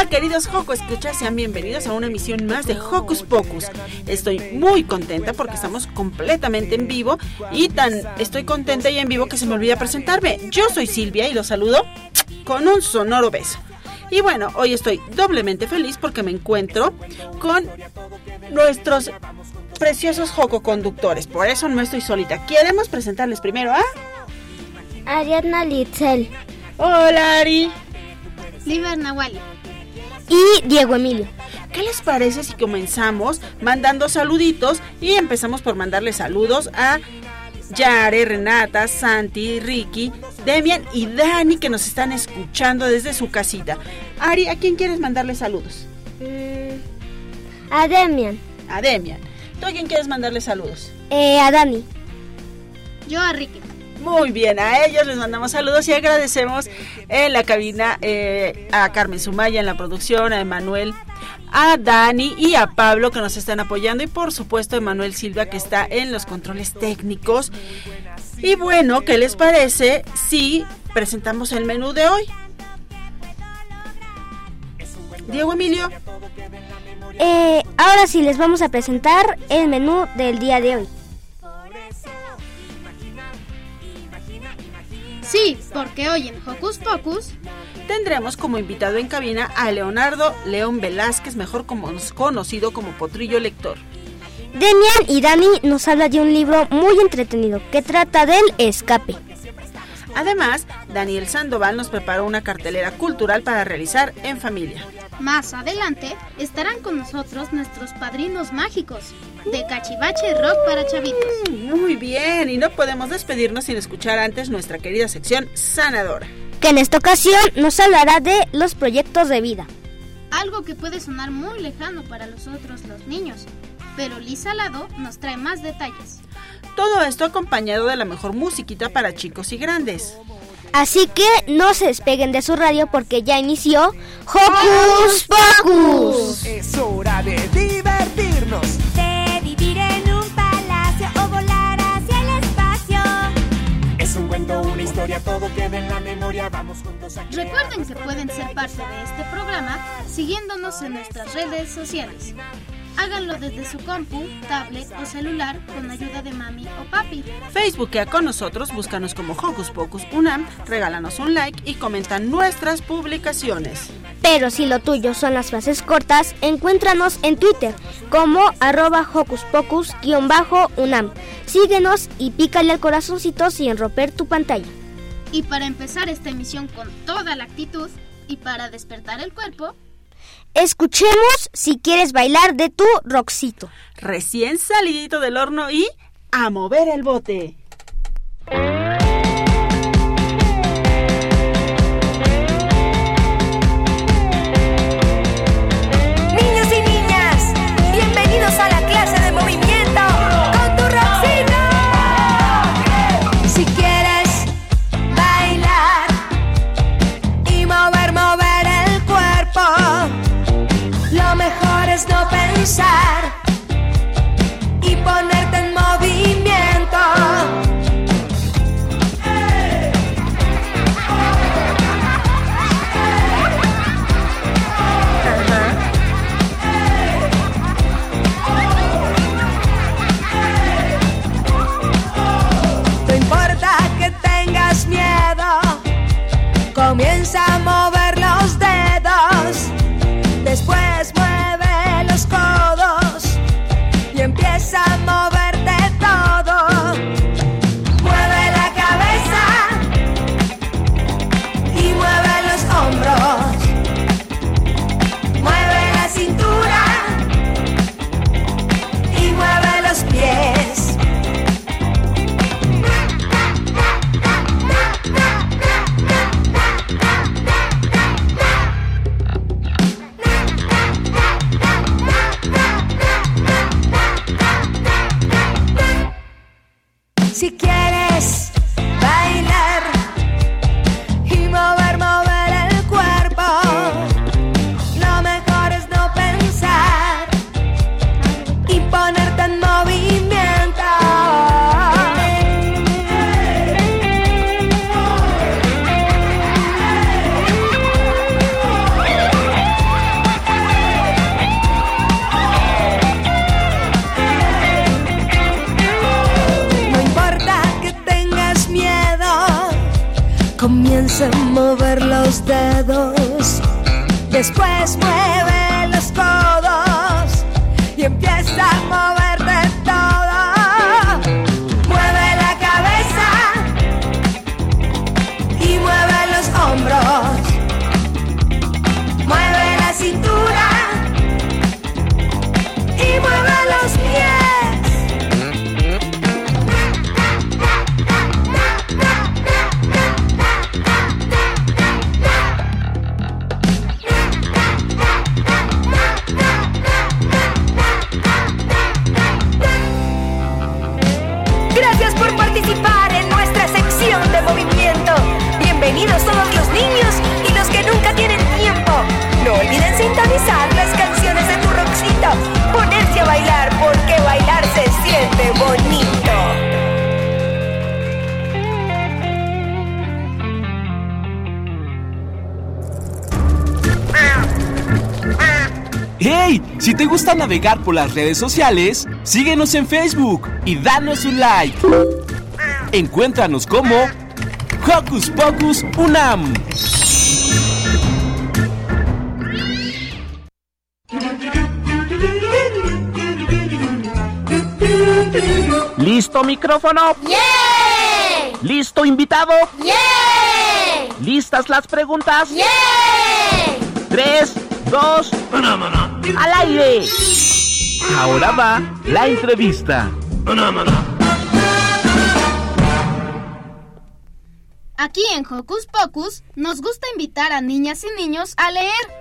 Hola queridos Joco Escuchas, sean bienvenidos a una emisión más de Hocus Pocus. Estoy muy contenta porque estamos completamente en vivo y tan estoy contenta y en vivo que se me olvida presentarme. Yo soy Silvia y los saludo con un sonoro beso. Y bueno, hoy estoy doblemente feliz porque me encuentro con nuestros preciosos Joco conductores. Por eso no estoy solita. Queremos presentarles primero a Ariadna Litzel. Hola Ari. Liber Nawali y Diego Emilio. ¿Qué les parece si comenzamos mandando saluditos y empezamos por mandarle saludos a Yare, Renata, Santi, Ricky, Demian y Dani que nos están escuchando desde su casita? Ari, ¿a quién quieres mandarle saludos? Mm, a Demian. A Demian. ¿Tú a quién quieres mandarle saludos? Eh, a Dani. Yo a Ricky. Muy bien, a ellos les mandamos saludos y agradecemos en la cabina eh, a Carmen Sumaya en la producción, a Emanuel, a Dani y a Pablo que nos están apoyando y por supuesto a Emanuel Silva que está en los controles técnicos. Y bueno, ¿qué les parece si presentamos el menú de hoy? Diego Emilio. Eh, ahora sí les vamos a presentar el menú del día de hoy. Sí, porque hoy en Hocus Pocus tendremos como invitado en cabina a Leonardo León Velázquez, mejor conocido como Potrillo Lector. Demian y Dani nos habla de un libro muy entretenido que trata del escape. Además, Daniel Sandoval nos preparó una cartelera cultural para realizar en familia. Más adelante estarán con nosotros nuestros padrinos mágicos de Cachivache Rock para Chavitos. Mm, muy bien, y no podemos despedirnos sin escuchar antes nuestra querida sección sanadora. Que en esta ocasión nos hablará de los proyectos de vida. Algo que puede sonar muy lejano para nosotros los niños, pero Lisa Lado nos trae más detalles. Todo esto acompañado de la mejor musiquita para chicos y grandes. Así que no se despeguen de su radio porque ya inició Hocus Pocus. Es hora de divertirnos. De vivir en un palacio o volar hacia el espacio. Es un cuento, una historia, todo queda en la memoria. Vamos juntos a Recuerden que pueden ser parte de este programa siguiéndonos en nuestras redes sociales. Háganlo desde su compu, tablet o celular con ayuda de mami o papi. Facebookea con nosotros, búscanos como Hocus Pocus Unam, regálanos un like y comenta nuestras publicaciones. Pero si lo tuyo son las frases cortas, encuéntranos en Twitter como arroba Hocus Pocus-Unam. Síguenos y pícale al corazoncito sin romper tu pantalla. Y para empezar esta emisión con toda la actitud y para despertar el cuerpo, Escuchemos si quieres bailar de tu roxito. Recién salidito del horno y a mover el bote. Navegar por las redes sociales, síguenos en Facebook y danos un like. Encuéntranos como Hocus Pocus Unam. ¿Listo micrófono? ¿Listo invitado? ¿Listas las preguntas? Tres, dos, al aire. Ahora va la entrevista. Aquí en Hocus Pocus nos gusta invitar a niñas y niños a leer.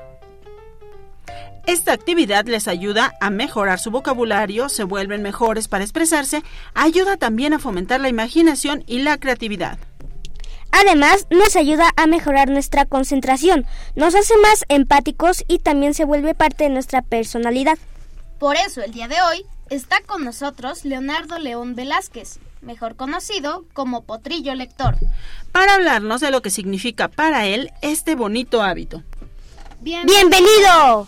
Esta actividad les ayuda a mejorar su vocabulario, se vuelven mejores para expresarse, ayuda también a fomentar la imaginación y la creatividad. Además, nos ayuda a mejorar nuestra concentración, nos hace más empáticos y también se vuelve parte de nuestra personalidad. Por eso el día de hoy está con nosotros Leonardo León Velázquez, mejor conocido como Potrillo Lector. Para hablarnos de lo que significa para él este bonito hábito. ¡Bienvenido!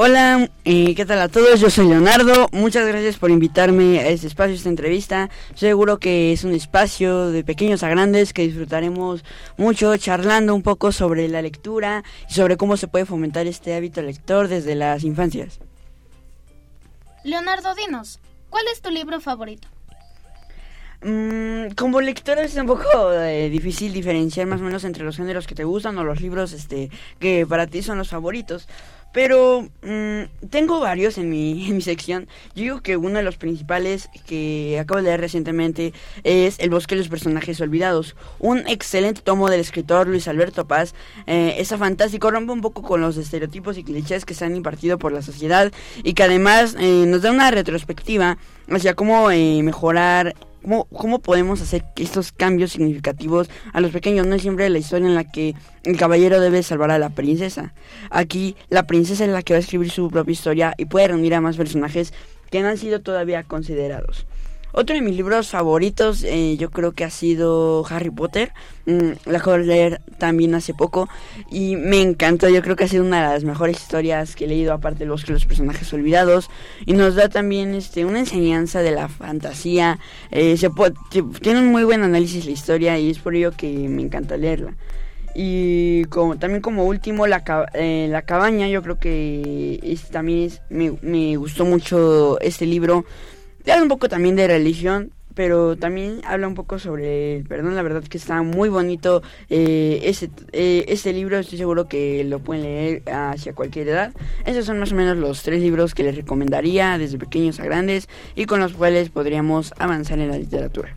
Hola, eh, ¿qué tal a todos? Yo soy Leonardo. Muchas gracias por invitarme a este espacio, a esta entrevista. Seguro que es un espacio de pequeños a grandes que disfrutaremos mucho charlando un poco sobre la lectura y sobre cómo se puede fomentar este hábito lector desde las infancias. Leonardo, dinos, ¿cuál es tu libro favorito? Mm, como lector es un poco eh, difícil diferenciar más o menos entre los géneros que te gustan o los libros este que para ti son los favoritos. Pero mm, tengo varios en mi, en mi sección. Yo digo que uno de los principales que acabo de leer recientemente es El bosque de los personajes olvidados. Un excelente tomo del escritor Luis Alberto Paz. Eh, fantástico, rompe un poco con los estereotipos y clichés que se han impartido por la sociedad y que además eh, nos da una retrospectiva hacia cómo eh, mejorar ¿Cómo, ¿Cómo podemos hacer estos cambios significativos a los pequeños? No es siempre la historia en la que el caballero debe salvar a la princesa. Aquí la princesa es la que va a escribir su propia historia y puede reunir a más personajes que no han sido todavía considerados. Otro de mis libros favoritos eh, yo creo que ha sido Harry Potter. Mm, la acabo de leer también hace poco y me encantó. Yo creo que ha sido una de las mejores historias que he leído aparte de los que los personajes olvidados. Y nos da también este una enseñanza de la fantasía. Eh, se tiene un muy buen análisis la historia y es por ello que me encanta leerla. Y como, también como último, la, eh, la cabaña, yo creo que también es, me, me gustó mucho este libro. Habla un poco también de religión, pero también habla un poco sobre perdón. La verdad que está muy bonito eh, ese, eh, este libro. Estoy seguro que lo pueden leer hacia cualquier edad. Esos son más o menos los tres libros que les recomendaría desde pequeños a grandes y con los cuales podríamos avanzar en la literatura.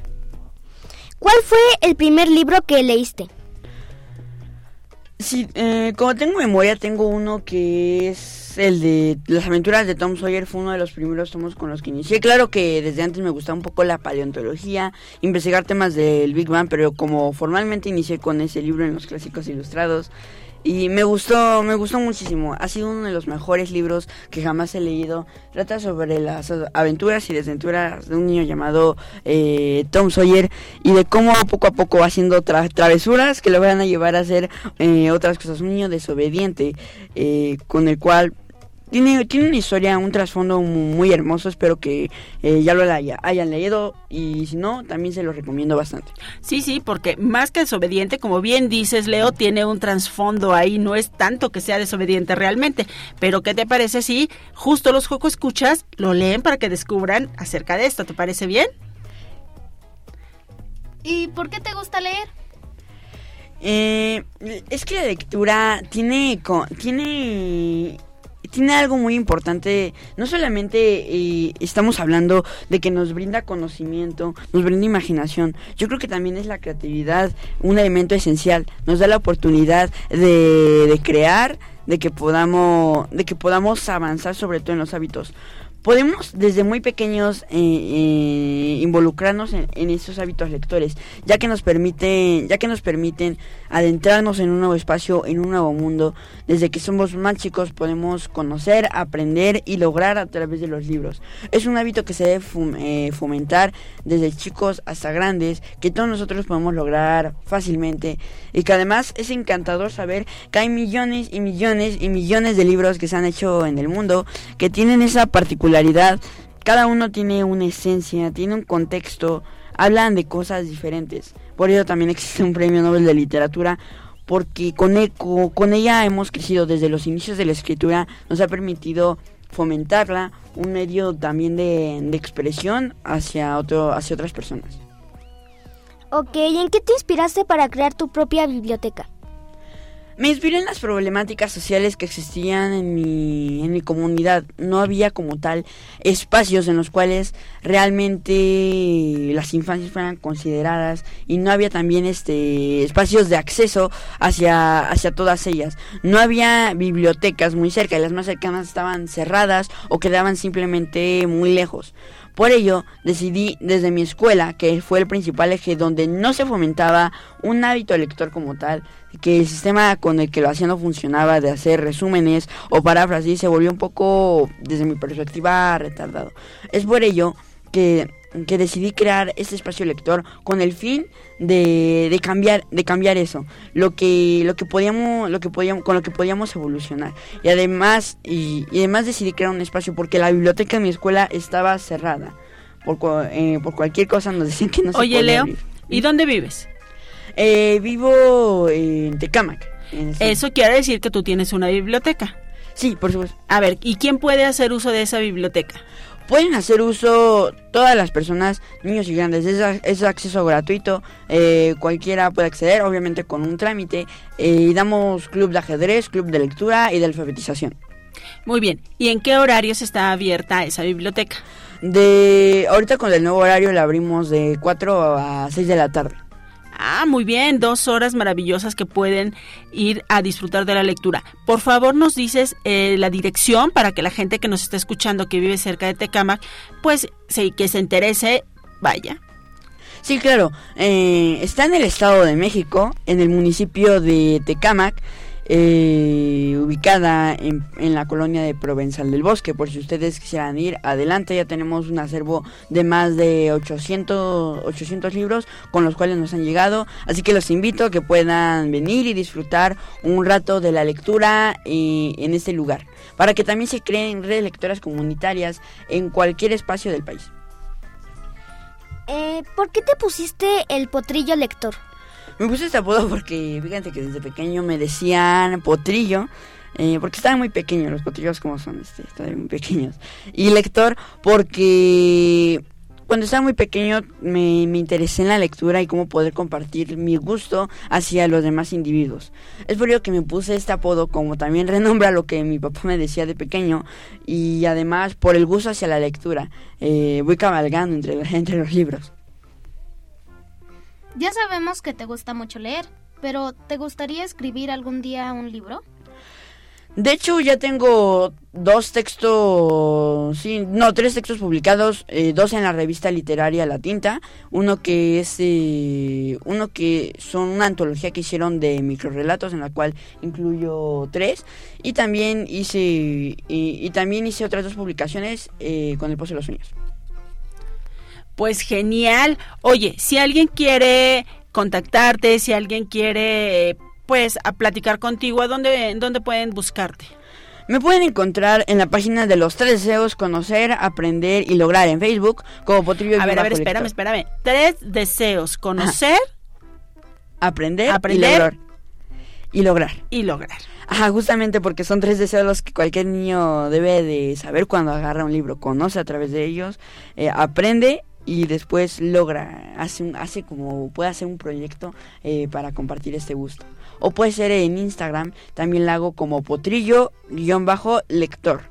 ¿Cuál fue el primer libro que leíste? Sí, eh, como tengo memoria, tengo uno que es el de Las aventuras de Tom Sawyer, fue uno de los primeros tomos con los que inicié. Claro que desde antes me gustaba un poco la paleontología, investigar temas del Big Bang, pero como formalmente inicié con ese libro en los clásicos ilustrados, y me gustó, me gustó muchísimo. Ha sido uno de los mejores libros que jamás he leído. Trata sobre las aventuras y desventuras de un niño llamado eh, Tom Sawyer y de cómo poco a poco va haciendo travesuras que lo van a llevar a hacer eh, otras cosas. Un niño desobediente eh, con el cual tiene, tiene una historia, un trasfondo muy, hermoso. Espero que eh, ya lo hayan leído y si no, también se lo recomiendo bastante. Sí, sí, porque más que desobediente, como bien dices, Leo, tiene un trasfondo ahí. No es tanto que sea desobediente realmente. Pero ¿qué te parece si justo los Joco Escuchas lo leen para que descubran acerca de esto? ¿Te parece bien? ¿Y por qué te gusta leer? Eh, es que la lectura tiene, tiene tiene algo muy importante. No solamente eh, estamos hablando de que nos brinda conocimiento, nos brinda imaginación. Yo creo que también es la creatividad un elemento esencial. Nos da la oportunidad de, de crear, de que podamos, de que podamos avanzar sobre todo en los hábitos podemos desde muy pequeños eh, eh, involucrarnos en, en, estos hábitos lectores, ya que nos permiten, ya que nos permiten adentrarnos en un nuevo espacio, en un nuevo mundo. Desde que somos más chicos podemos conocer, aprender y lograr a través de los libros. Es un hábito que se debe eh, fomentar desde chicos hasta grandes, que todos nosotros podemos lograr fácilmente y que además es encantador saber que hay millones y millones y millones de libros que se han hecho en el mundo que tienen esa particularidad cada uno tiene una esencia, tiene un contexto, hablan de cosas diferentes. Por ello también existe un premio Nobel de Literatura porque con, con ella hemos crecido desde los inicios de la escritura, nos ha permitido fomentarla, un medio también de, de expresión hacia, otro, hacia otras personas. Ok, ¿y en qué te inspiraste para crear tu propia biblioteca? Me inspiré en las problemáticas sociales que existían en mi, en mi comunidad. No había como tal espacios en los cuales realmente las infancias fueran consideradas y no había también este espacios de acceso hacia, hacia todas ellas. No había bibliotecas muy cerca y las más cercanas estaban cerradas o quedaban simplemente muy lejos. Por ello, decidí desde mi escuela, que fue el principal eje donde no se fomentaba un hábito lector como tal, que el sistema con el que lo hacía no funcionaba de hacer resúmenes o paráfrasis se volvió un poco, desde mi perspectiva, retardado. Es por ello que, que decidí crear este espacio lector con el fin de, de, cambiar de cambiar eso lo que lo que podíamos lo que podíamos con lo que podíamos evolucionar. Y además y, además decidí crear un espacio porque la biblioteca de mi escuela estaba cerrada por, eh, por cualquier cosa nos decían que no se Oye Leo y dónde vives eh, vivo en Tecámac eso quiere decir que tú tienes una biblioteca. Sí por supuesto. A ver y quién puede hacer uso de esa biblioteca pueden hacer uso todas las personas, niños y grandes. Es, acceso gratuito, eh, cualquiera puede acceder, obviamente con un trámite. Eh, y damos club de ajedrez, club de lectura y de alfabetización. Muy bien. ¿Y en qué horarios está abierta esa biblioteca? De ahorita con el nuevo horario la abrimos de 4 a 6 de la tarde. Ah, muy bien, dos horas maravillosas que pueden ir a disfrutar de la lectura. Por favor, nos dices eh, la dirección para que la gente que nos está escuchando, que vive cerca de Tecamac, pues sí, que se interese, vaya. Sí, claro. Eh, está en el Estado de México, en el municipio de Tecamac eh, ubicada en, en, la colonia de Provenzal del Bosque. Por si ustedes quisieran ir adelante, ya tenemos un acervo de más de 800, 800 libros con los cuales nos han llegado. Así que los invito a que puedan venir y disfrutar un rato de la lectura eh, en este lugar. Para que también se creen redes lectoras comunitarias en cualquier espacio del país. Eh, ¿Por qué te pusiste el potrillo lector? Me puse este apodo porque, fíjate que desde pequeño me decían potrillo. Eh, porque estaban muy pequeños, los potrillos como son, este, estaban muy pequeños. Y lector porque cuando estaba muy pequeño me, me, interesé en la lectura y cómo poder compartir mi gusto hacia los demás individuos. Es por ello que me puse este apodo como también renombra lo que mi papá me decía de pequeño y además por el gusto hacia la lectura. Eh, voy cabalgando entre, entre los libros. Ya sabemos que te gusta mucho leer, pero ¿te gustaría escribir algún día un libro? De hecho, ya tengo dos textos, sí, no, tres textos publicados, eh, dos en la revista literaria La Tinta, uno que es, eh, uno que son una antología que hicieron de microrelatos en la cual incluyo tres, y también hice, y, también hice otras dos publicaciones eh, con el Pozo de los Sueños. Pues genial. Oye, si alguien quiere contactarte, si alguien quiere pues a platicar contigo, ¿a dónde, dónde pueden buscarte? Me pueden encontrar en la página de los tres deseos, conocer, aprender y lograr en Facebook como Potrillo A ver, a ver, espérame, espérame. Tres deseos, conocer, aprender, aprender y lograr. Y lograr. Y lograr. Ajá, justamente porque son tres deseos los que cualquier niño debe de saber cuando agarra un libro. Conoce a través de ellos, eh, aprende y después logra, hace, un, hace como puede hacer un proyecto eh, para compartir este gusto. O puede ser en Instagram, también la hago como potrillo-lector.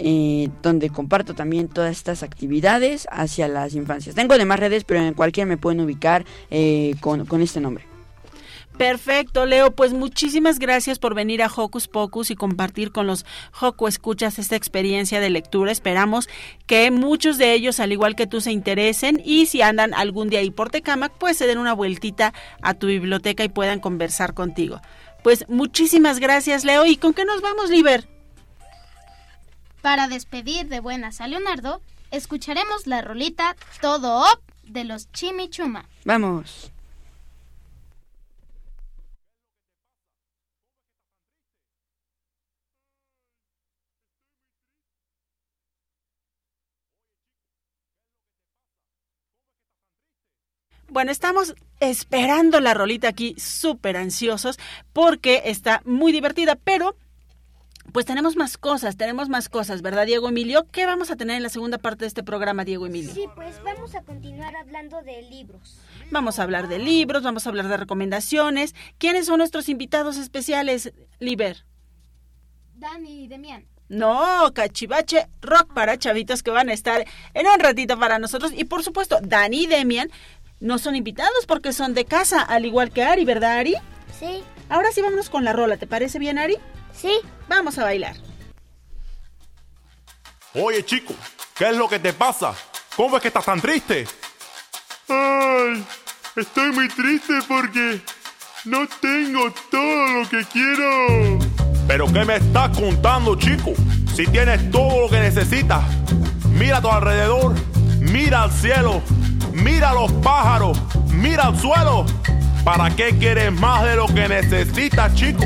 Eh, donde comparto también todas estas actividades hacia las infancias. Tengo demás redes, pero en cualquiera me pueden ubicar eh, con, con este nombre. Perfecto, Leo. Pues muchísimas gracias por venir a Hocus Pocus y compartir con los Joco Escuchas esta experiencia de lectura. Esperamos que muchos de ellos, al igual que tú, se interesen y si andan algún día ahí por Tecamac, pues se den una vueltita a tu biblioteca y puedan conversar contigo. Pues muchísimas gracias, Leo. ¿Y con qué nos vamos, Liber? Para despedir de buenas a Leonardo, escucharemos la rolita Todo Op de los Chimichuma. Vamos. Bueno, estamos esperando la rolita aquí, súper ansiosos, porque está muy divertida, pero pues tenemos más cosas, tenemos más cosas, ¿verdad, Diego Emilio? ¿Qué vamos a tener en la segunda parte de este programa, Diego Emilio? Sí, pues vamos a continuar hablando de libros. Vamos a hablar de libros, vamos a hablar de recomendaciones. ¿Quiénes son nuestros invitados especiales, Liber? Dani y Demian. No, cachivache rock para chavitos que van a estar en un ratito para nosotros. Y por supuesto, Dani y Demian no son invitados porque son de casa, al igual que Ari, ¿verdad, Ari? Sí. Ahora sí vámonos con la rola, ¿te parece bien, Ari? Sí. Vamos a bailar. Oye, chico, ¿qué es lo que te pasa? ¿Cómo es que estás tan triste? Ay, estoy muy triste porque no tengo todo lo que quiero. ¿Pero qué me estás contando, chico? Si tienes todo lo que necesitas, mira a tu alrededor, mira al cielo, mira los pájaros, mira al suelo. ¿Para qué quieres más de lo que necesitas, chico?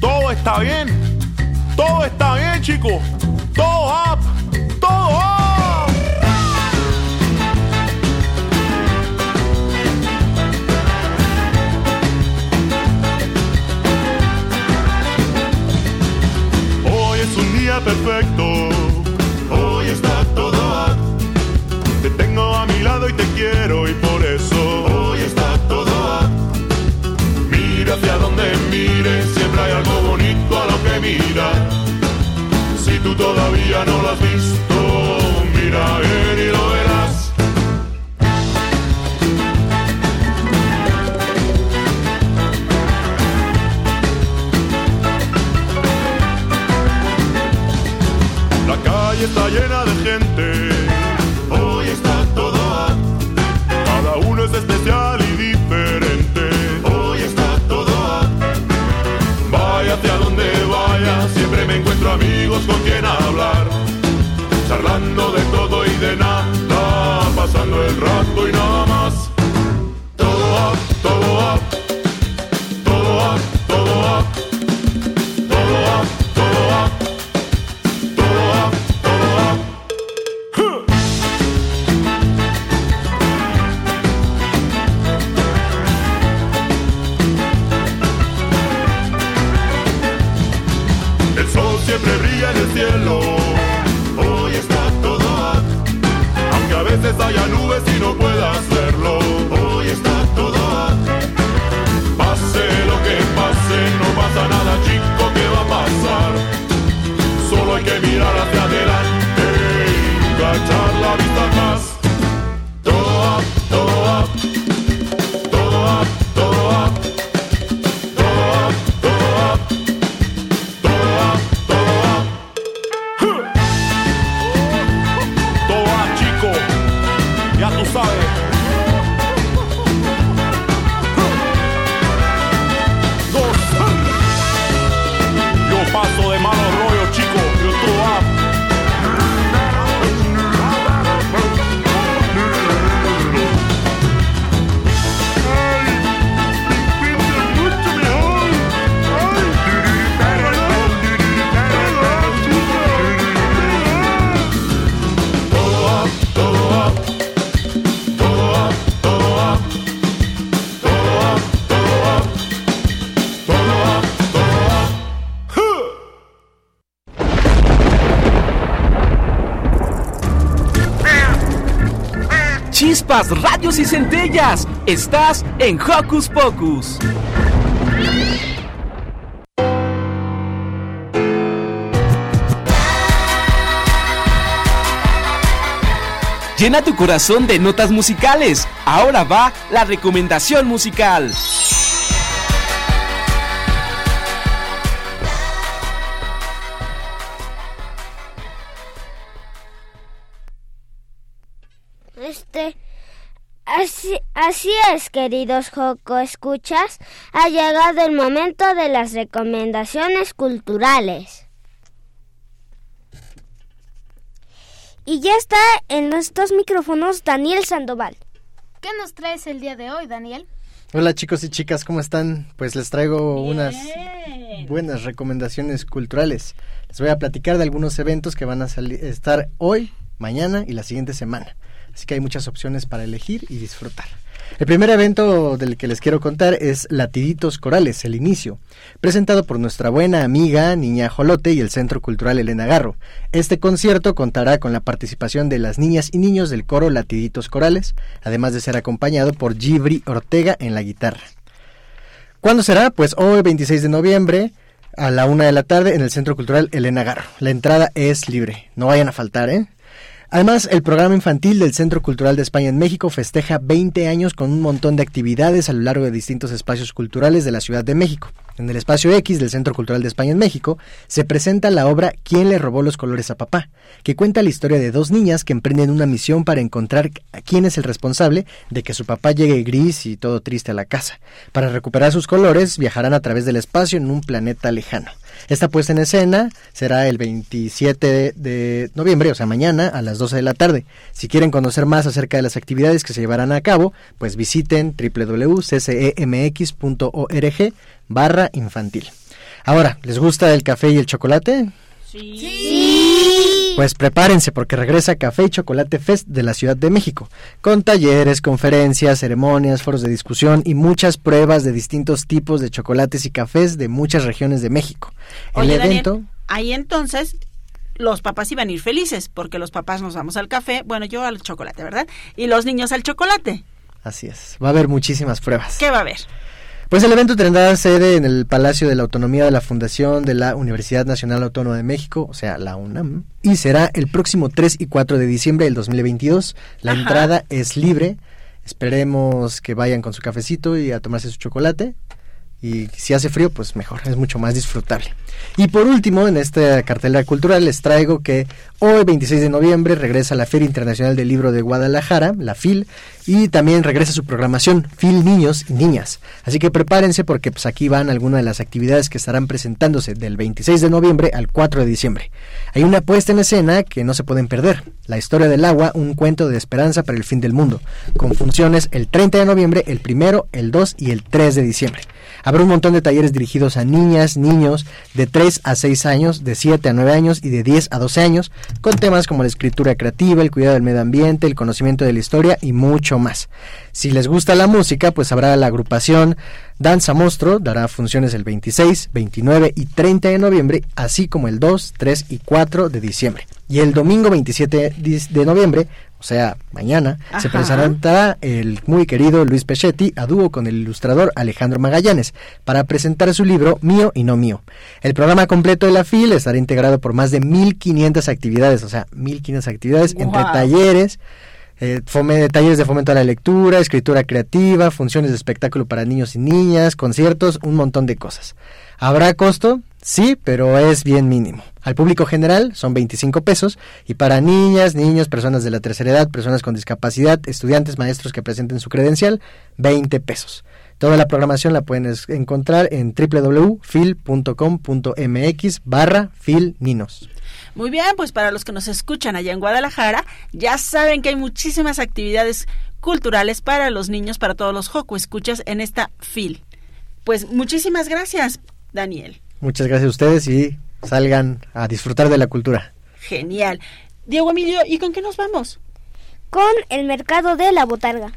Todo está bien, todo está bien, chico. Todo up, todo up. Hoy es un día perfecto. Y por eso hoy está todo up. Mira hacia donde mires, siempre hay algo bonito a lo que mirar. Si tú todavía no lo has visto, Chispas, radios y centellas. Estás en Hocus Pocus. Llena tu corazón de notas musicales. Ahora va la recomendación musical. Así, es, queridos Joco Escuchas, ha llegado el momento de las recomendaciones culturales. Y ya está en estos micrófonos Daniel Sandoval. ¿Qué nos traes el día de hoy, Daniel? Hola chicos y chicas, ¿cómo están? Pues les traigo unas buenas recomendaciones culturales. Les voy a platicar de algunos eventos que van a salir, estar hoy, mañana y la siguiente semana. Así que hay muchas opciones para elegir y disfrutar. El primer evento del que les quiero contar es Latiditos Corales, el inicio, presentado por nuestra buena amiga Niña Jolote y el Centro Cultural Elena Garro. Este concierto contará con la participación de las niñas y niños del coro Latiditos Corales, además de ser acompañado por Gibri Ortega en la guitarra. ¿Cuándo será? Pues hoy, 26 de noviembre, a la una de la tarde, en el Centro Cultural Elena Garro. La entrada es libre, no vayan a faltar, ¿eh? Además, el programa infantil del Centro Cultural de España en México festeja 20 años con un montón de actividades a lo largo de distintos espacios culturales de la Ciudad de México. En el espacio X del Centro Cultural de España en México se presenta la obra ¿Quién le robó los colores a papá?, que cuenta la historia de dos niñas que emprenden una misión para encontrar a quién es el responsable de que su papá llegue gris y todo triste a la casa. Para recuperar sus colores viajarán a través del espacio en un planeta lejano. Esta puesta en escena será el 27 de noviembre, o sea, mañana a las 12 de la tarde. Si quieren conocer más acerca de las actividades que se llevarán a cabo, pues visiten www.ccemx.org barra infantil. Ahora, ¿les gusta el café y el chocolate? Sí. Pues prepárense porque regresa Café y Chocolate Fest de la Ciudad de México, con talleres, conferencias, ceremonias, foros de discusión y muchas pruebas de distintos tipos de chocolates y cafés de muchas regiones de México. El Oye, Daniel, evento ahí entonces los papás iban a ir felices porque los papás nos vamos al café, bueno, yo al chocolate, ¿verdad? Y los niños al chocolate. Así es, va a haber muchísimas pruebas. ¿Qué va a haber? Pues el evento tendrá sede en el Palacio de la Autonomía de la Fundación de la Universidad Nacional Autónoma de México, o sea, la UNAM, y será el próximo 3 y 4 de diciembre del 2022. La Ajá. entrada es libre. Esperemos que vayan con su cafecito y a tomarse su chocolate. Y si hace frío, pues mejor, es mucho más disfrutable. Y por último, en esta cartelera cultural les traigo que hoy, 26 de noviembre, regresa la Feria Internacional del Libro de Guadalajara, la FIL, y también regresa su programación FIL Niños y Niñas. Así que prepárense porque pues aquí van algunas de las actividades que estarán presentándose del 26 de noviembre al 4 de diciembre. Hay una puesta en escena que no se pueden perder, La historia del agua, un cuento de esperanza para el fin del mundo, con funciones el 30 de noviembre, el 1, el 2 y el 3 de diciembre. Habrá un montón de talleres dirigidos a niñas, niños de 3 a 6 años, de 7 a 9 años y de 10 a 12 años, con temas como la escritura creativa, el cuidado del medio ambiente, el conocimiento de la historia y mucho más. Si les gusta la música, pues habrá la agrupación Danza Monstruo, dará funciones el 26, 29 y 30 de noviembre, así como el 2, 3 y 4 de diciembre. Y el domingo 27 de noviembre, o sea, mañana, se presentará el muy querido Luis Pechetti a dúo con el ilustrador Alejandro Magallanes para presentar su libro Mío y no mío. El programa completo de la FIL estará integrado por más de 1500 actividades, o sea, 1500 actividades entre talleres, eh, fome- talleres de fomento a la lectura, escritura creativa, funciones de espectáculo para niños y niñas, conciertos, un montón de cosas. ¿Habrá costo? Sí, pero es bien mínimo. Al público general son 25 pesos y para niñas, niños, personas de la tercera edad, personas con discapacidad, estudiantes, maestros que presenten su credencial, 20 pesos. Toda la programación la pueden encontrar en www.fil.com.mx barra filninos. Muy bien, pues para los que nos escuchan allá en Guadalajara, ya saben que hay muchísimas actividades culturales para los niños, para todos los Joco escuchas en esta FIL. Pues muchísimas gracias, Daniel. Muchas gracias a ustedes y salgan a disfrutar de la cultura. Genial. Diego Emilio, ¿y con qué nos vamos? Con el mercado de la botarga.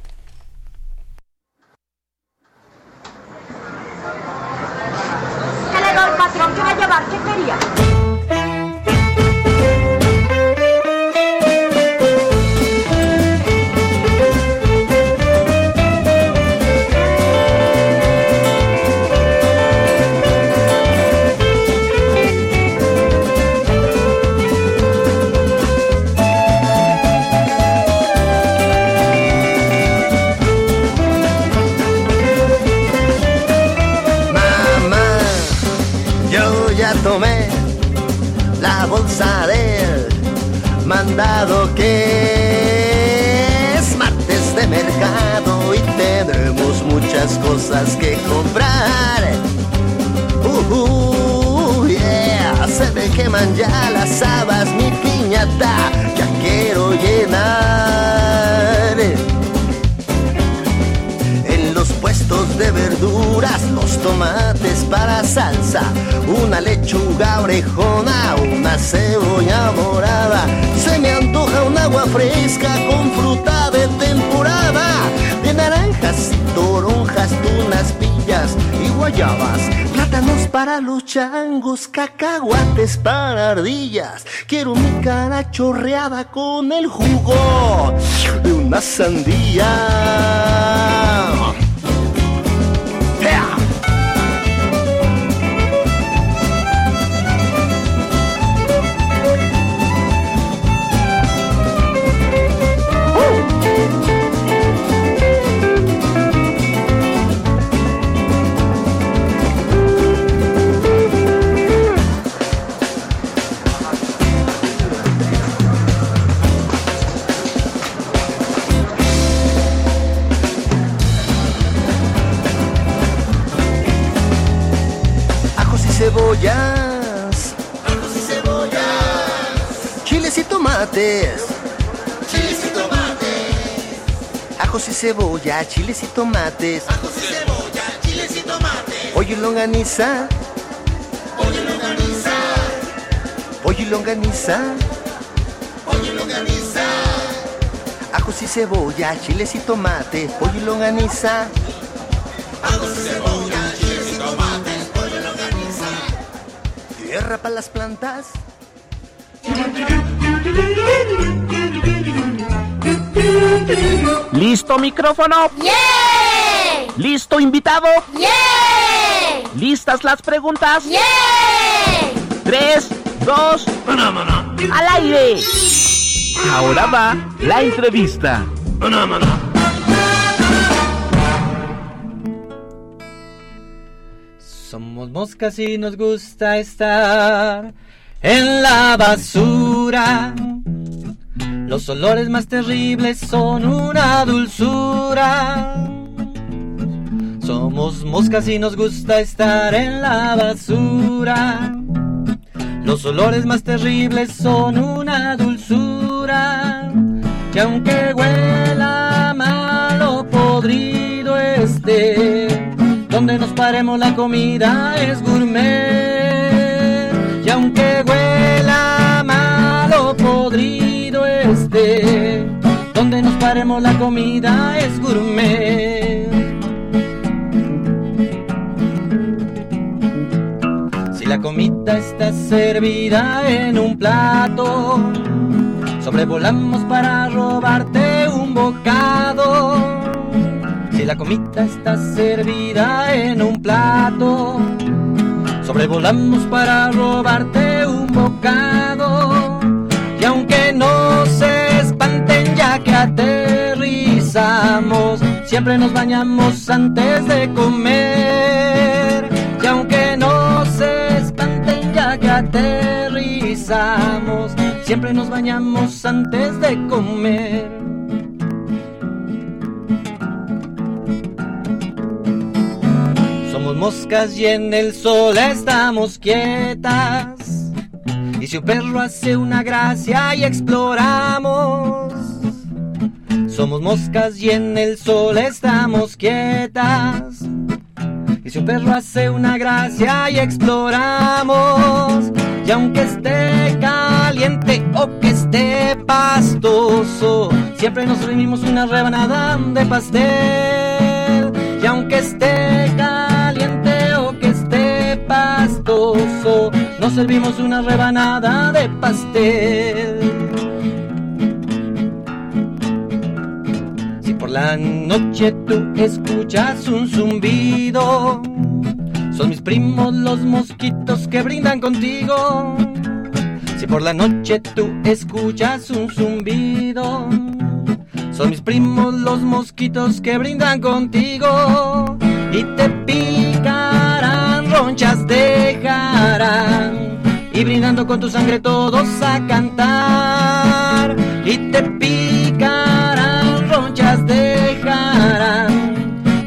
Mandado que es martes de mercado y tendremos muchas cosas que comprar. Uh, uh, yeah, se me queman ya las habas, mi piñata, verduras, los tomates para salsa, una lechuga orejona, una cebolla morada. Se me antoja un agua fresca con fruta de temporada, de naranjas y toronjas, tunas, pillas y guayabas, plátanos para los changos, cacahuates para ardillas. Quiero mi cara chorreada con el jugo de una sandía. Chiles y tomates. Ajos y cebolla, chiles y tomates. Pollo y longaniza. Pollo y longaniza. Pollo y longaniza. Pollo y longaniza. Ajos y cebolla, chiles y tomates. Pollo y longaniza. Ajos y cebolla, chiles y tomates tierra para las plantas. ¿Listo micrófono? ¡Yeah! ¿Listo invitado? ¡Yeah! ¿Listas las preguntas? ¡Yeah! Tres, dos, al aire. Ahora va la entrevista. Somos moscas y nos gusta estar en la basura. Los olores más terribles son una dulzura. Somos moscas y nos gusta estar en la basura. Los olores más terribles son una dulzura. Que aunque huela malo podrido esté donde nos paremos la comida es gourmet. Y aunque huela malo podrido donde nos paremos la comida es gourmet. Si la comida está servida en un plato, sobrevolamos para robarte un bocado si la comida está servida en un plato, sobrevolamos para robarte un bocado. Ya que aterrizamos, siempre nos bañamos antes de comer. Y aunque no se espanten aterrizamos, siempre nos bañamos antes de comer. Somos moscas y en el sol estamos quietas. Y si un perro hace una gracia y exploramos. Somos moscas y en el sol estamos quietas. Y si un perro hace una gracia y exploramos. Y aunque esté caliente o que esté pastoso, siempre nos reunimos una rebanada de pastel. Y aunque esté servimos una rebanada de pastel. Si por la noche tú escuchas un zumbido, son mis primos los mosquitos que brindan contigo. Si por la noche tú escuchas un zumbido, son mis primos los mosquitos que brindan contigo. Y te picarán, ronchas dejarán. Y brindando con tu sangre todos a cantar. Y te picarán, ronchas dejarán.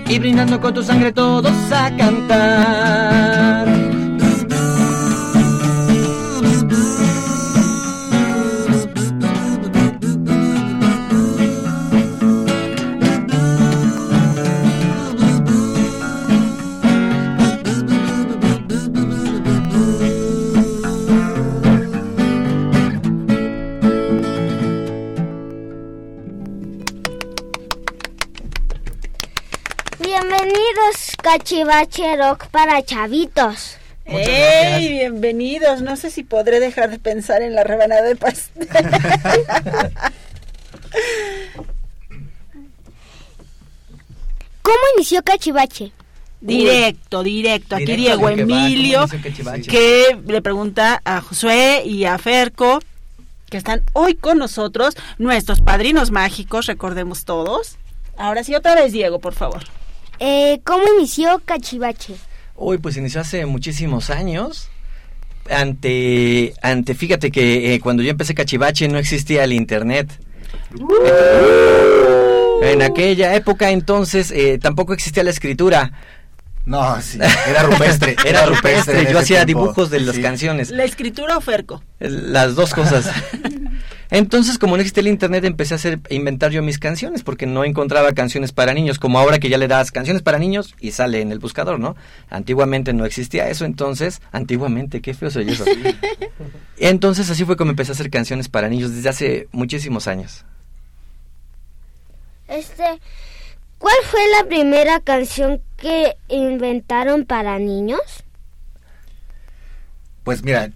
Y brindando con tu sangre todos a cantar. Cachivache Rock para chavitos. ¡Ey! Bienvenidos. No sé si podré dejar de pensar en la rebanada de pastel. ¿Cómo inició Cachivache? Directo, directo. Aquí Directo Diego al que va, Emilio, ¿cómo dice Cachivache? que le pregunta a Josué y a Ferco, que están hoy con nosotros, nuestros padrinos mágicos, recordemos todos. Ahora sí, otra vez, Diego, por favor. Eh, ¿Cómo inició Cachivache? Uy, pues inició hace muchísimos años. Ante, ante, fíjate que eh, cuando yo empecé Cachivache no existía el internet. En aquella época entonces eh, tampoco existía la escritura. No, sí, era rupestre. Era rupestre, yo hacía tiempo. dibujos de las Sí. canciones. ¿La escritura o Ferco? Las dos cosas. Entonces, como no existía el internet, empecé a hacer, a inventar yo mis canciones, porque no encontraba canciones para niños, como ahora que ya le das canciones para niños y sale en el buscador, ¿no? Antiguamente no existía eso, entonces, antiguamente, qué feo soy eso. Entonces, así fue como empecé a hacer canciones para niños desde hace muchísimos años. Este, ¿cuál fue la primera canción que inventaron para niños? Pues mira,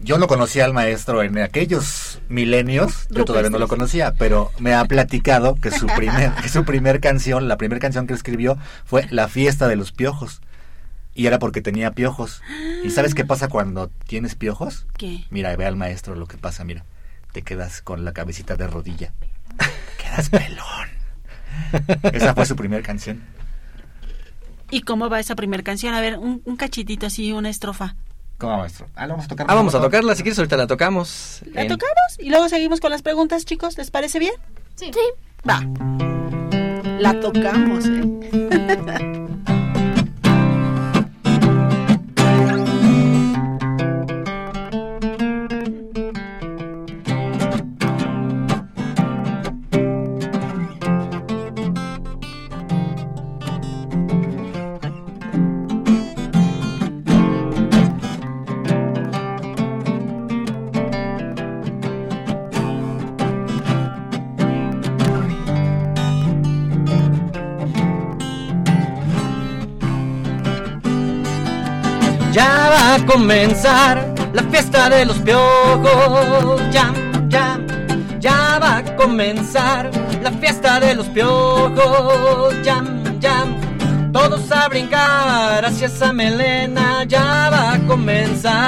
yo no conocía al maestro en aquellos milenios, yo todavía no lo conocía, pero me ha platicado que su primer, que su primer canción, la primera canción que escribió fue La fiesta de los piojos. Y era porque tenía piojos. ¿Y sabes qué pasa cuando tienes piojos? ¿Qué? Mira, ve al maestro lo que pasa, mira. Te quedas con la cabecita de rodilla. Quedas pelón. Esa fue su primera canción. ¿Y cómo va esa primera canción? A ver, un, un cachitito así, una estrofa. ¿Cómo, maestro? Ah, la vamos a tocar. Ah, vamos a tocarla, si quieres ahorita la tocamos. ¿La En- tocamos? Y luego seguimos con las preguntas, chicos. ¿Les parece bien? Sí. Va. La tocamos, ¿eh? comenzar la fiesta de los piojos. Ya, ya, ya va a comenzar la fiesta de los piojos. Ya, ya, todos a brincar hacia esa melena. Ya va a comenzar.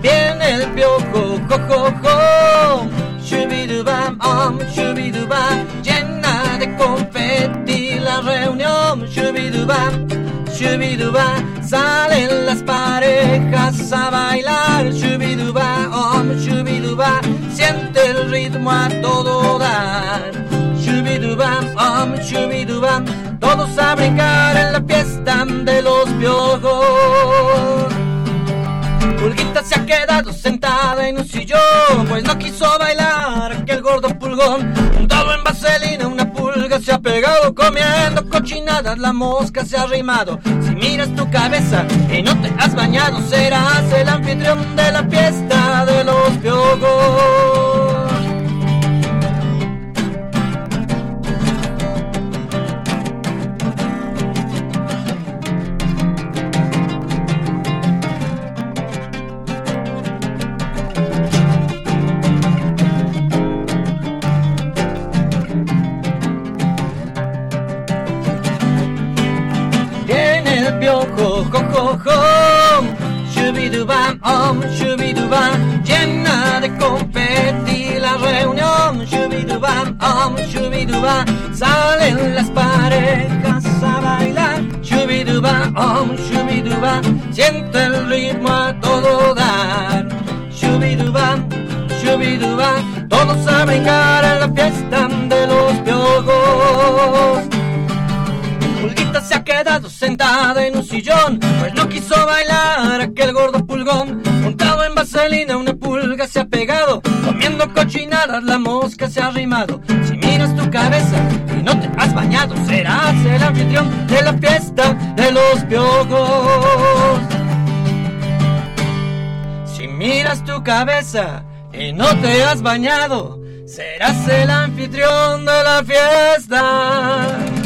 Viene el piojo, jo, jo, jo. Shubidubam, om, shubidubam. Llena de confeti la reunión. Shubidubam. Shubiduba, salen las parejas a bailar, shubiduba, om, shubiduba, siente el ritmo a todo dar, shubidubam, om, shubidubam, todos a brincar en la fiesta de los piojos. Pulguita se ha quedado sentada en un sillón, pues no quiso bailar aquel gordo pulgón. Untado en vaselina, se ha pegado comiendo cochinadas, la mosca se ha arrimado. Si miras tu cabeza y no te has bañado, serás el anfitrión de la fiesta de los piojos. Jo, jo. Shubidubam, om, shubidubam, llena de confeti la reunión. Shubidubam, om, shubidubam, salen las parejas a bailar. Shubidubam, om, shubidubam, siente el ritmo a todo dar. Shubidubam, shubidubam, todos a brincar en la fiesta de los piojos. Pulguita se ha quedado sentada en un sillón, pues no quiso bailar aquel gordo pulgón. Montado en vaselina, una pulga se ha pegado, comiendo cochinadas, la mosca se ha arrimado. Si miras tu cabeza y no te has bañado, serás el anfitrión de la fiesta de los piojos. Si miras tu cabeza y no te has bañado, serás el anfitrión de la fiesta.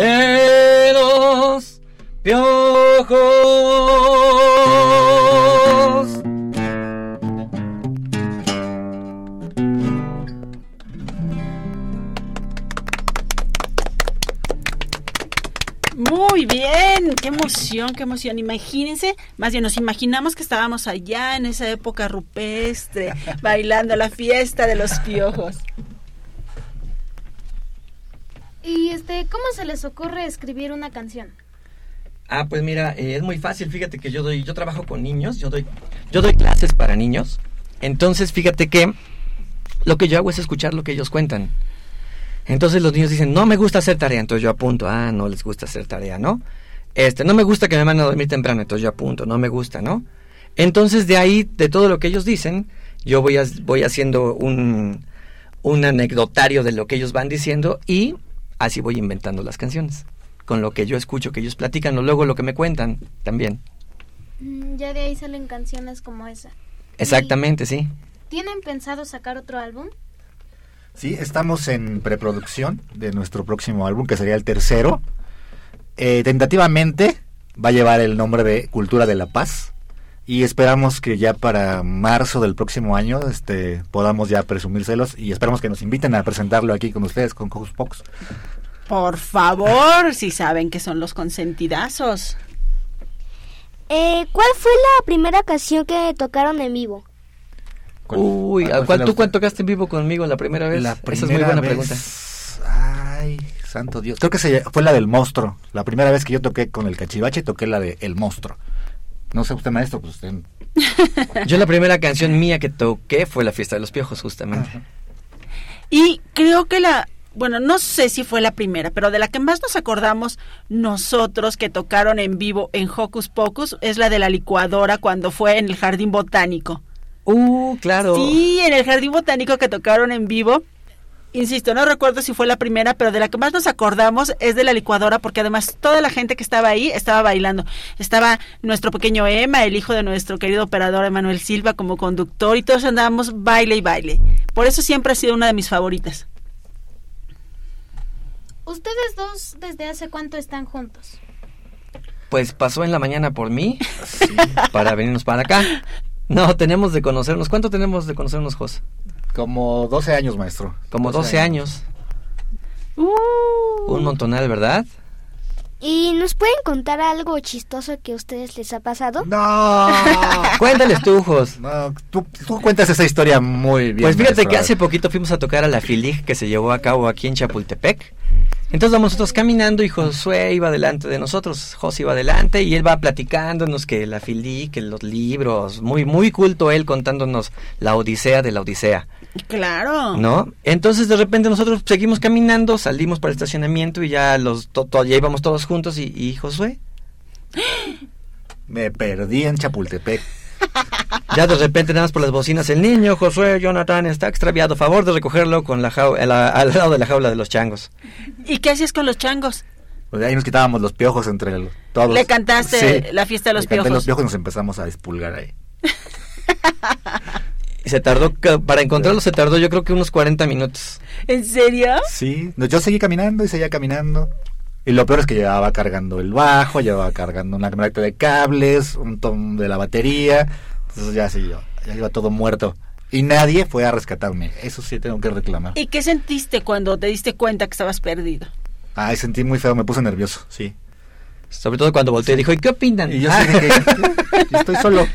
De los piojos. Muy bien, qué emoción, qué emoción. Imagínense, más bien nos imaginamos que estábamos allá en esa época rupestre, bailando la fiesta de los piojos. Y este, ¿cómo se les ocurre escribir una canción? Ah, pues mira, eh, es muy fácil. Fíjate que yo doy, yo trabajo con niños, yo doy, yo doy clases para niños. Entonces, fíjate que lo que yo hago es escuchar lo que ellos cuentan. Entonces los niños dicen, no me gusta hacer tarea, entonces yo apunto, ah, no les gusta hacer tarea, ¿no? Este, no me gusta que me manden a dormir temprano, entonces yo apunto, no me gusta, ¿no? Entonces de ahí, de todo lo que ellos dicen, yo voy, a, voy haciendo un, un anecdotario de lo que ellos van diciendo y así voy inventando las canciones. Con lo que yo escucho, que ellos platican, o luego lo que me cuentan también. Mm, Ya de ahí salen canciones como esa. Exactamente, sí. ¿Tienen pensado sacar otro álbum? Sí, estamos en preproducción de nuestro próximo álbum, que sería el tercero. Eh, tentativamente va a llevar el nombre de Cultura de la Paz. Y esperamos que ya para marzo del próximo año este, podamos ya presumírselos y esperamos que nos inviten a presentarlo aquí con ustedes, con Hocus Pocus. Por favor, si saben que son los consentidazos. Eh, ¿Cuál fue la primera canción que tocaron en vivo? Uy, cuál fue ¿cuál, ¿tú tocaste en vivo conmigo la primera vez? La Esa es muy buena primera pregunta. Ay, santo Dios. Creo que se- fue la del monstruo. La primera vez que yo toqué con el cachivache, toqué la de El Monstruo. No sé usted, maestro, pues usted... Yo la primera canción mía que toqué fue La Fiesta de los Piojos, justamente. Y creo que la, bueno, no sé si fue la primera, pero de la que más nos acordamos nosotros que tocaron en vivo en Hocus Pocus es la de la licuadora cuando fue en el Jardín Botánico. Uh, claro. Sí, en el Jardín Botánico que tocaron en vivo. Insisto, no recuerdo si fue la primera, pero de la que más nos acordamos es de la licuadora, porque además toda la gente que estaba ahí estaba bailando. Estaba nuestro pequeño Emma, el hijo de nuestro querido operador Emanuel Silva como conductor, y todos andábamos baile y baile. Por eso siempre ha sido una de mis favoritas. ¿Ustedes dos desde hace cuánto están juntos? Pues pasó en la mañana por mí para venirnos para acá. No, tenemos de conocernos. ¿Cuánto tenemos de conocernos, Jos? Como 12 años, maestro. Como 12 años. Un montonal, ¿verdad? ¿Y nos pueden contar algo chistoso que a ustedes les ha pasado? No. Cuéntales tú, Jos. No, tú, tú cuentas esa historia muy bien. Pues fíjate maestro. que hace poquito fuimos a tocar a la FILIG que se llevó a cabo aquí en Chapultepec. Entonces vamos nosotros caminando y Josué iba delante de nosotros, José iba delante y él va platicándonos que la filí, que los libros, muy muy culto él contándonos la odisea de la odisea. Claro. ¿No? Entonces de repente nosotros seguimos caminando, salimos para el estacionamiento y ya los to, to, ya íbamos todos juntos y, y Josué me perdí en Chapultepec. Ya de repente, nada más por las bocinas, el niño Josué Jonathan está extraviado. Favor de recogerlo con la jaula, al lado de la jaula de los changos. ¿Y qué hacías con los changos? Pues ahí nos quitábamos los piojos entre el, todos. Le cantaste sí, la fiesta de los le piojos. los piojos y nos empezamos a despulgar ahí. se tardó, para encontrarlo se tardó yo creo que unos 40 minutos. ¿En serio? Sí, yo seguí caminando y seguía caminando. Y lo peor es que llevaba cargando el bajo, llevaba cargando una camioneta de cables, un tom de la batería. Entonces ya sí, yo, ya iba todo muerto. Y nadie fue a rescatarme. Eso sí tengo que reclamar. ¿Y qué sentiste cuando te diste cuenta que estabas perdido? Ay, sentí muy feo, me puse nervioso, sí. Sobre todo cuando volteé y dijo, ¿y qué opinan? Y yo sí dije, estoy solo.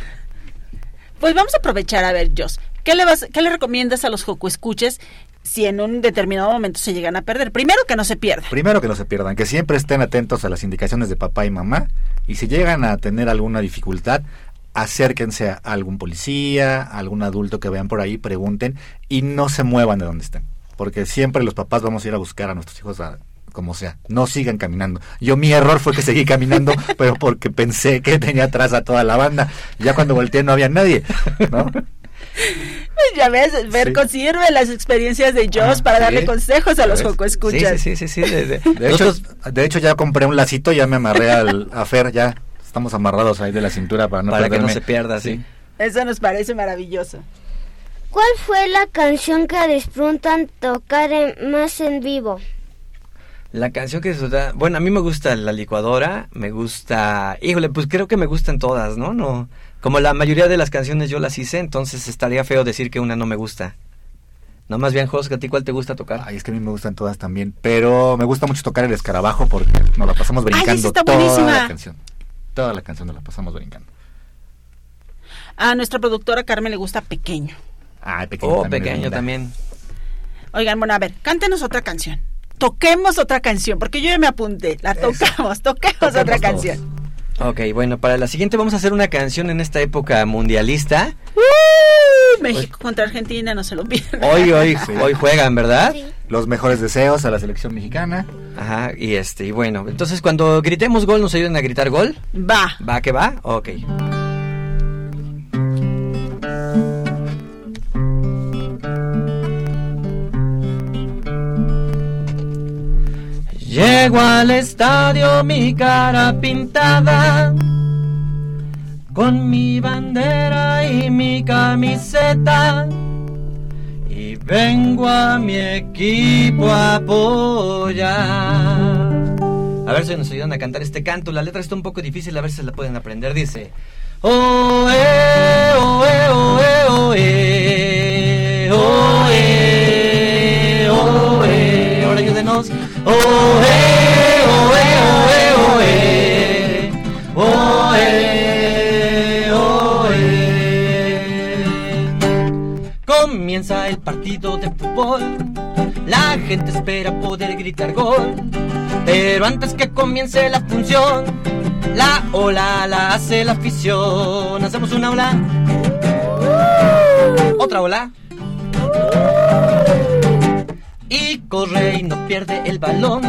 Pues vamos a aprovechar a ver, Jos. ¿Qué le, vas, ¿Qué le recomiendas a los Joco Escuches si en un determinado momento se llegan a perder? Primero que no se pierdan. Primero que no se pierdan, que siempre estén atentos a las indicaciones de papá y mamá. Y si llegan a tener alguna dificultad, acérquense a algún policía, a algún adulto que vean por ahí, pregunten y no se muevan de donde estén. Porque siempre los papás vamos a ir a buscar a nuestros hijos a, como sea, no sigan caminando. Yo mi error fue que seguí caminando, pero porque pensé que tenía atrás a toda la banda. Ya cuando volteé no había nadie, ¿no? Ya ves, Berco sí. sirve las experiencias de Joss ah, para darle sí. consejos a los Joco Escuchas. Sí, sí, sí, sí. De, de, de, hecho, de hecho, ya compré un lacito, ya me amarré al, a Fer, ya estamos amarrados ahí de la cintura para no para perderme. que no se pierda, sí. Eso nos parece maravilloso. ¿Cuál fue la canción que disfrutan tocar en, más en vivo? La canción que disfruta, bueno, a mí me gusta la licuadora, me gusta, híjole, pues creo que me gustan todas, ¿no? No, como la mayoría de las canciones yo las hice, entonces estaría feo decir que una no me gusta. No, más bien, Jos, ¿a ti cuál te gusta tocar? Ay, es que a mí me gustan todas también, pero me gusta mucho tocar el escarabajo porque nos la pasamos brincando Ay, toda buenísima. la canción. Toda la canción nos la pasamos brincando. A nuestra productora Carmen le gusta Pequeño. Ay, Pequeño Oh, también pequeño también. Oigan, bueno, a ver, cántenos otra canción. Toquemos otra canción, porque yo ya me apunté. La tocamos, toquemos Toquemos otra todos. canción. Ok, bueno, para la siguiente vamos a hacer una canción en esta época mundialista. Uh, México contra Argentina, no se lo pierdan. Hoy, hoy, hoy juegan, ¿verdad? Los mejores deseos a la selección mexicana. Ajá, y este, y bueno, entonces cuando gritemos gol, ¿nos ayudan a gritar gol? Va. ¿Va que va? Ok. Llego al estadio, mi cara pintada, con mi bandera y mi camiseta, y vengo a mi equipo apoyar. A ver si nos ayudan a cantar este canto. La letra está un poco difícil, a ver si la pueden aprender. Dice: Oh, eh, oh, eh, oh, eh, oh, eh, oh, eh, oh, eh. Ahora ayúdenos. Oh, eh, partido de fútbol. La gente espera poder gritar gol. Pero antes que comience la función, la ola la hace la afición. Hacemos una ola. Otra ola. Y corre y no pierde el balón.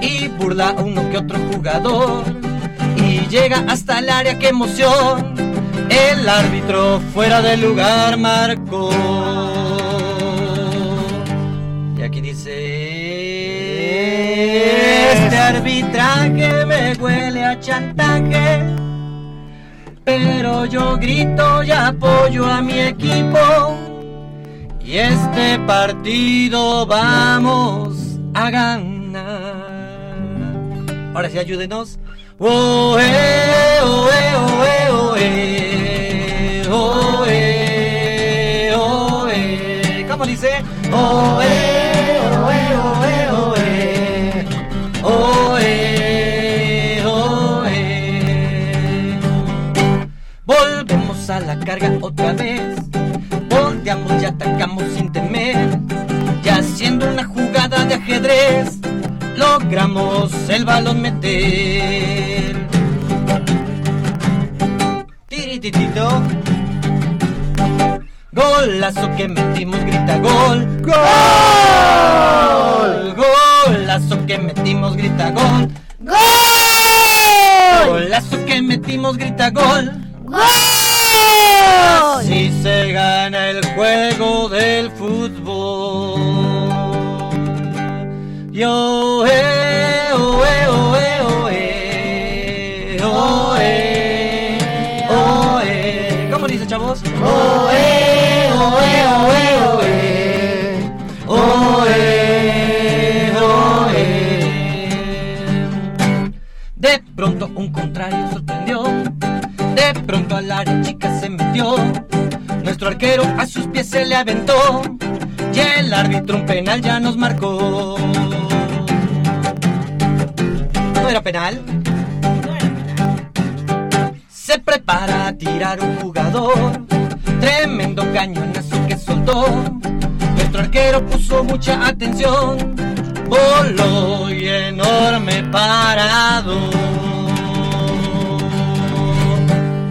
Y burla a uno que otro jugador. Y llega hasta el área, qué emoción. El árbitro fuera del lugar marcó. Aquí dice... Este arbitraje me huele a chantaje. Pero yo grito y apoyo a mi equipo. Y este partido vamos a ganar. Ahora sí, ayúdenos. Oh, eh, oh, eh, oh, eh, oh, eh. Oh, eh, oh, eh. ¿Cómo dice? Oh, eh, carga otra vez. Volteamos y atacamos sin temer. Y haciendo una jugada de ajedrez. logramos el balón meter. Tirititito. Golazo que metimos, grita gol. ¡Gol! Golazo que metimos, grita gol. ¡Gol! Golazo que metimos, grita gol. ¡Gol! Nuestro arquero a sus pies se le aventó. Y el árbitro un penal ya nos marcó. ¿No era penal? Se prepara a tirar un jugador. Tremendo cañonazo que soltó. Nuestro arquero puso mucha atención. Voló y enorme parado.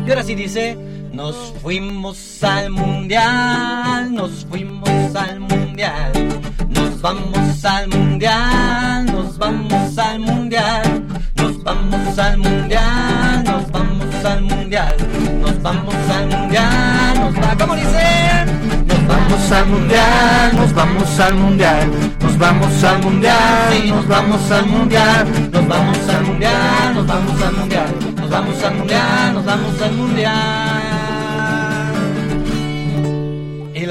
Y ahora sí dice, nos fuimos al mundial, nos fuimos al mundial, nos vamos al mundial, nos vamos al mundial, nos vamos al mundial, nos vamos al mundial, nos vamos al mundial, nos va, ¿cómo dice? Nos vamos al mundial, nos vamos al mundial, nos vamos al mundial, nos vamos al mundial, nos vamos al mundial, nos vamos al mundial, nos vamos al mundial, nos vamos al mundial.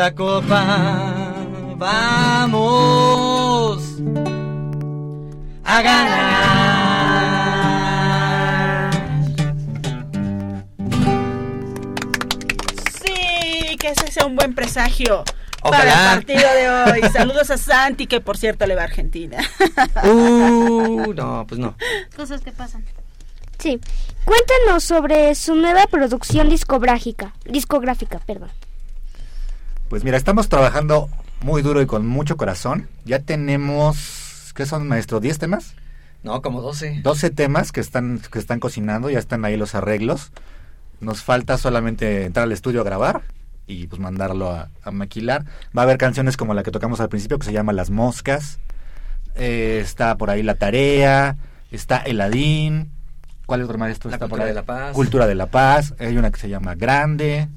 La copa vamos a ganar. Sí, que ese sea un buen presagio. Ojalá. Para el partido de hoy. Saludos a Santi, que por cierto le va a Argentina. Uh, no, pues no. Cosas que pasan. Sí. Cuéntanos sobre su nueva producción discográfica. Discográfica, perdón. Pues mira, estamos trabajando muy duro y con mucho corazón. Ya tenemos, ¿qué son, maestro? ¿10 temas? No, como 12. 12 temas que están, que están cocinando, ya están ahí los arreglos. Nos falta solamente entrar al estudio a grabar y pues mandarlo a, a maquilar. Va a haber canciones como la que tocamos al principio que se llama Las Moscas. Eh, está por ahí La Tarea, está Eladín. ¿Cuál otro maestro La está por Cultura ahí? de la Paz. Cultura de la Paz. Hay una que se llama Grande.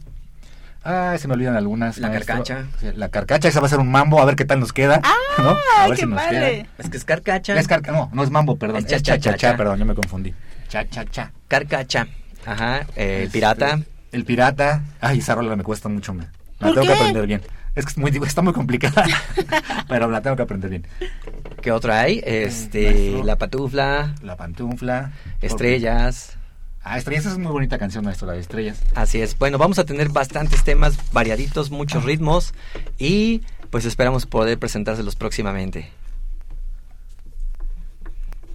Ah, se me olvidan algunas. La maestro. Carcacha. Sí, La carcacha, esa va a ser un mambo, a ver qué tal nos queda. ¿no? A ¡Ay, ver qué si nos padre! queda. Es que es carcacha. Es carca, no, no es mambo, perdón. Es cha, cha, cha, cha, perdón, yo me confundí. Cha, cha, cha. Carcacha. Ajá. eh, el Este, pirata. El pirata. Ay, esa rola me cuesta mucho. Me, la ¿Por tengo que aprender bien. Es que es muy, está muy complicada, pero la tengo que aprender bien. ¿Qué otro hay? Este, Maestro. la patufla, La pantufla. estrellas. Ah, Estrellas es muy bonita canción, maestro, la de Estrellas. Así es. Bueno, vamos a tener bastantes temas variaditos, muchos ritmos y pues esperamos poder presentárselos próximamente.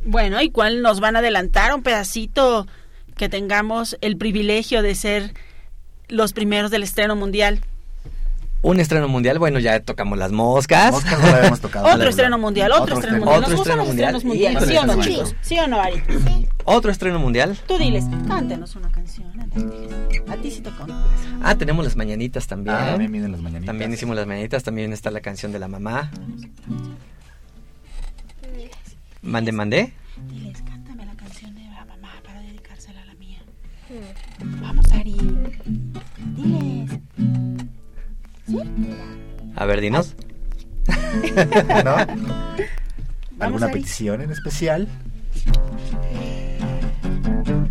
Bueno, ¿y cuál nos van a adelantar? Un pedacito que tengamos el privilegio de ser los primeros del estreno mundial. Un estreno mundial, bueno, ya tocamos las moscas. Moscas no la habíamos tocado. Otro estreno mundial, otro, Otro estreno estreno. mundial. Otro Nos gustan estreno los estrenos mundial. mundiales, ¿sí o no, chicos? sí. ¿Sí o no, Ari? Otro estreno mundial. Tú diles, cántenos una canción. A ti sí tocó. Ah, tenemos las mañanitas también. Ah, también vienen las mañanitas. También hicimos las mañanitas, también está la canción de la mamá. Mande, mandé. Diles, cántame la canción de la mamá para dedicársela a la mía. Vamos, Ari. Diles. A ver, dinos. ¿Alguna petición en especial?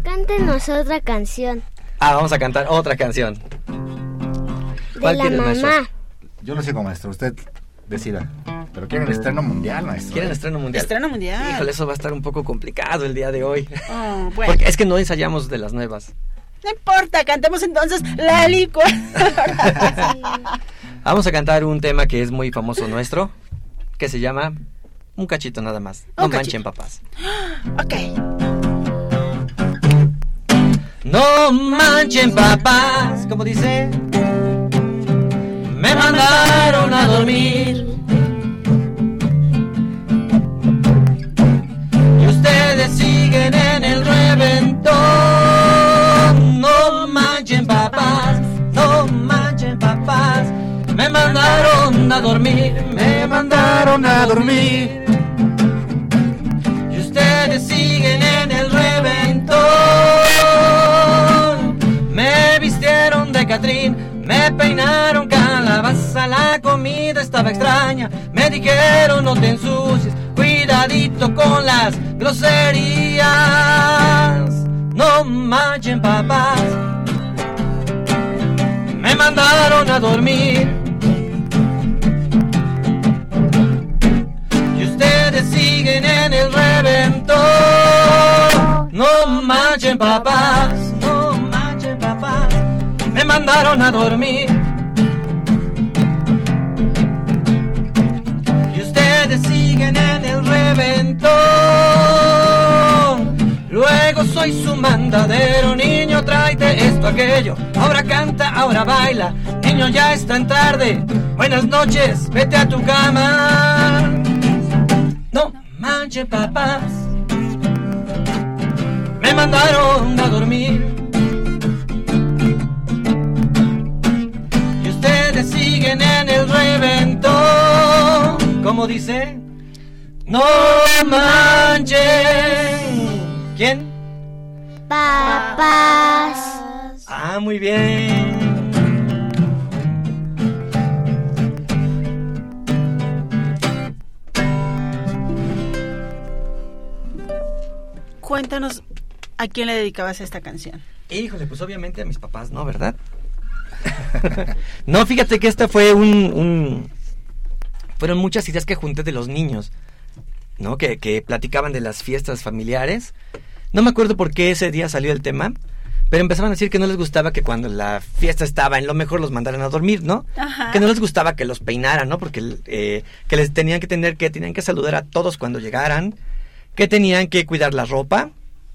Cántenos otra canción. Ah, vamos a cantar otra canción. De ¿Cuál la quieres, maestro? mamá. Yo lo sigo, maestro. Usted decida. Pero quieren estreno mundial, maestro. ¿Quieren estreno mundial? Estreno mundial. Híjole, eso va a estar un poco complicado el día de hoy. Oh, bueno, Porque es que no ensayamos de las nuevas. No importa, cantemos entonces la licor. Vamos a cantar un tema que es muy famoso nuestro, que se llama Un cachito nada más. No Un manchen cachito. papás. ok. No manchen papás, como dice. Me mandaron a dormir. Mandaron a dormir. Y ustedes siguen en el reventón. Me vistieron de Catrín, me peinaron calabaza, la comida estaba extraña. Me dijeron no te ensucies, cuidadito con las groserías. No manchen papás, me mandaron a dormir. Manchen papás, no manchen papás, me mandaron a dormir. Y ustedes siguen en el reventón. Luego soy su mandadero, niño, tráete esto, aquello. Ahora canta, ahora baila. Niño, ya es tan tarde. Buenas noches, vete a tu cama. No manches, papás. Me mandaron a dormir. Y ustedes siguen en el reventón. ¿Cómo dice? No manchen. ¿Quién? Papás. Ah, muy bien. Cuéntanos a quién le dedicabas esta canción. Híjole, pues obviamente a mis papás, ¿no? ¿Verdad? no, fíjate que esta fue un, un, Fueron muchas ideas que junté de los niños, ¿no? Que, que platicaban de las fiestas familiares. No me acuerdo por qué ese día salió el tema, pero empezaban a decir que no les gustaba que cuando la fiesta estaba en lo mejor los mandaran a dormir, ¿no? Ajá. Que no les gustaba que los peinaran, ¿no? Porque eh, que les tenían que tener que tenían que saludar a todos cuando llegaran, que tenían que cuidar la ropa,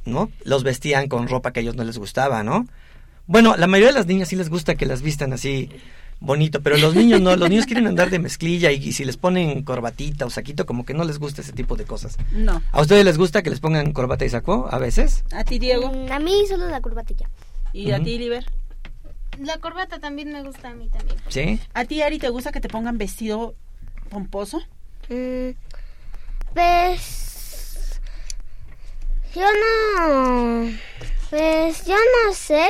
¿no? Los vestían con ropa que a ellos no les gustaba, ¿no? Bueno, la mayoría de las niñas sí les gusta que las vistan así bonito, pero los niños no, los niños quieren andar de mezclilla y, y si les ponen corbatita o saquito, como que no les gusta ese tipo de cosas. No. ¿A ustedes les gusta que les pongan corbata y saco a veces? ¿A ti, Diego? Mm, A mí solo la curvatilla. ¿Y a ti, Liber? La corbata también me gusta a mí también. ¿Sí? ¿A ti, Ari, te gusta que te pongan vestido pomposo? Mm, pues yo no, pues yo no sé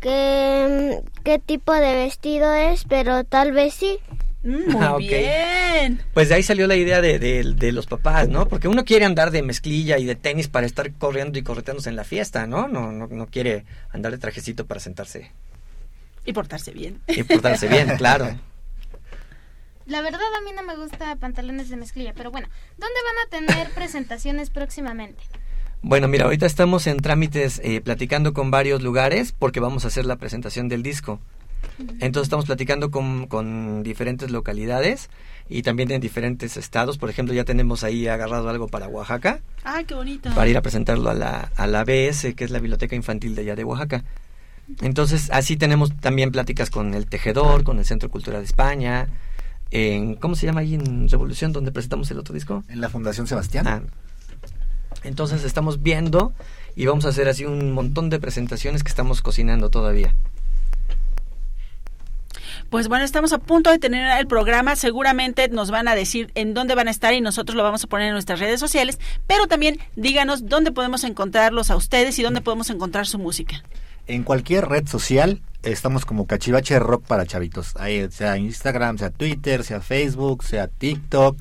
qué, qué tipo de vestido es, pero tal vez sí. Mm, muy Ah, ok. bien. Pues de ahí salió la idea de, de- de los papás, ¿no? Porque uno quiere andar de mezclilla y de tenis para estar corriendo y correteándose en la fiesta, ¿no? No, no, no quiere andar de trajecito para sentarse Y portarse bien. y portarse bien, claro. La verdad a mí no me gusta pantalones de mezclilla, pero bueno, ¿dónde van a tener presentaciones próximamente? Bueno, mira, ahorita estamos en trámites eh, platicando con varios lugares porque vamos a hacer la presentación del disco. Entonces estamos platicando con, con diferentes localidades y también en diferentes estados. Por ejemplo, ya tenemos ahí agarrado algo para Oaxaca, Ay, qué bonito. para ir a presentarlo a la, a la BS, que es la Biblioteca Infantil de allá de Oaxaca. Entonces, así tenemos también pláticas con el Tejedor, con el Centro Cultural de España, en, ¿cómo se llama ahí en Revolución, donde presentamos el otro disco? En la Fundación Sebastián. Ah. Entonces estamos viendo y vamos a hacer así un montón de presentaciones que estamos cocinando todavía. Pues bueno, estamos a punto de tener el programa. Seguramente nos van a decir en dónde van a estar y nosotros lo vamos a poner en nuestras redes sociales. Pero también díganos dónde podemos encontrarlos a ustedes y dónde podemos encontrar su música. En cualquier red social estamos como Cachivache Rock para chavitos. Ahí sea Instagram, sea Twitter, sea Facebook, sea TikTok,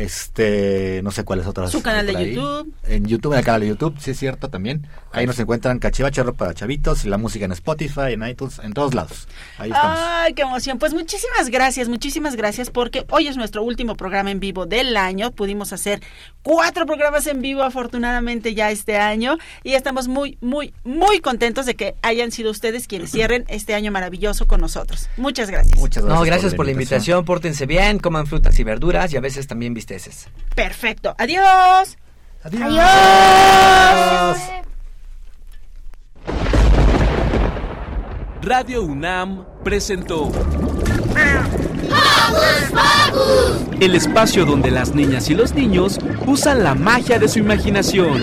este, no sé cuáles otras. Su canal de por ahí. YouTube. En YouTube, en el canal de YouTube, sí es cierto también. Ahí nos encuentran Cachivache Rock para chavitos, la música en Spotify, en iTunes, en todos lados. Ahí estamos. Ay, qué emoción. Pues muchísimas gracias, muchísimas gracias porque hoy es nuestro último programa en vivo del año. Pudimos hacer cuatro programas en vivo afortunadamente ya este año y estamos muy, muy, muy contentos de que hayan sido ustedes quienes cierren este año maravilloso con nosotros. Muchas gracias. Muchas No, gracias por la invitación, pórtense bien, coman frutas y verduras y a veces también Perfecto. Adiós. Adiós. Radio UNAM presentó el espacio donde las niñas y los niños usan la magia de su imaginación.